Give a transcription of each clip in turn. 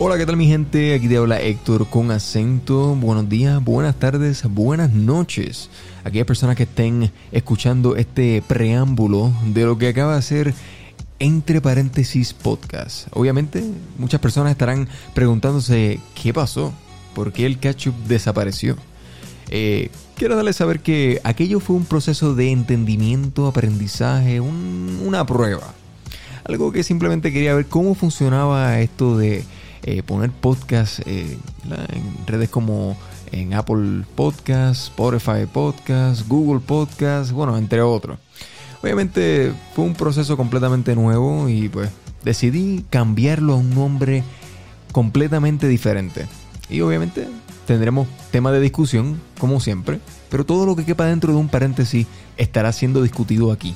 Hola, ¿qué tal mi gente? Aquí te habla Héctor con acento. Buenos días, buenas tardes, buenas noches. Aquellas personas que estén escuchando este preámbulo de lo que acaba de ser entre paréntesis podcast. Obviamente, muchas personas estarán preguntándose qué pasó, por qué el ketchup desapareció. Eh, quiero darles saber que aquello fue un proceso de entendimiento, aprendizaje, una prueba. Algo que simplemente quería ver cómo funcionaba esto de eh, poner podcast eh, en redes como en Apple Podcast, Spotify Podcast, Google Podcast, bueno, entre otros. Obviamente fue un proceso completamente nuevo y pues decidí cambiarlo a un nombre completamente diferente. Y obviamente tendremos tema de discusión, como siempre, pero todo lo que quepa dentro de un paréntesis estará siendo discutido aquí.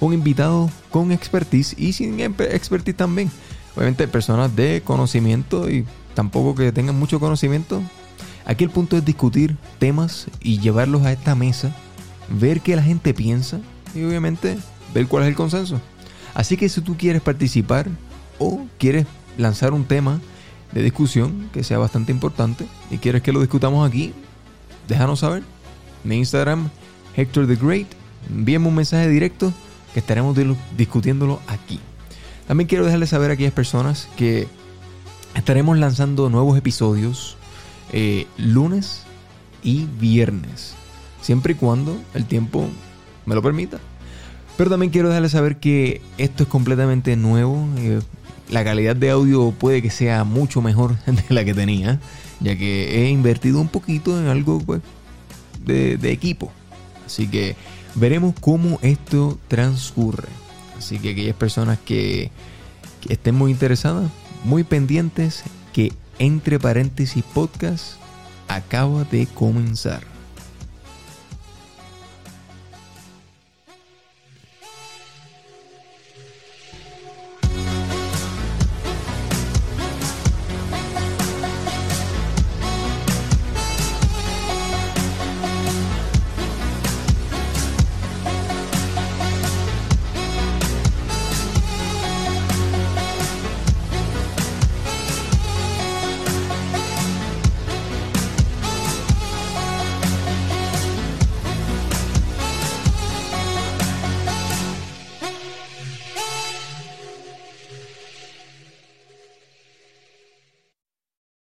Un invitado con expertise y sin expertise también obviamente personas de conocimiento y tampoco que tengan mucho conocimiento. Aquí el punto es discutir temas y llevarlos a esta mesa, ver qué la gente piensa y obviamente ver cuál es el consenso. Así que si tú quieres participar o quieres lanzar un tema de discusión que sea bastante importante y quieres que lo discutamos aquí, déjanos saber. Mi Instagram, Hector the Great, envíame un mensaje directo que estaremos discutiéndolo aquí. También quiero dejarles saber a aquellas personas que estaremos lanzando nuevos episodios eh, lunes y viernes, siempre y cuando el tiempo me lo permita. Pero también quiero dejarles saber que esto es completamente nuevo. Eh, la calidad de audio puede que sea mucho mejor de la que tenía, ya que he invertido un poquito en algo pues, de, de equipo. Así que veremos cómo esto transcurre. Así que aquellas personas que, estén muy interesadas, muy pendientes, que entre paréntesis podcast acaba de comenzar.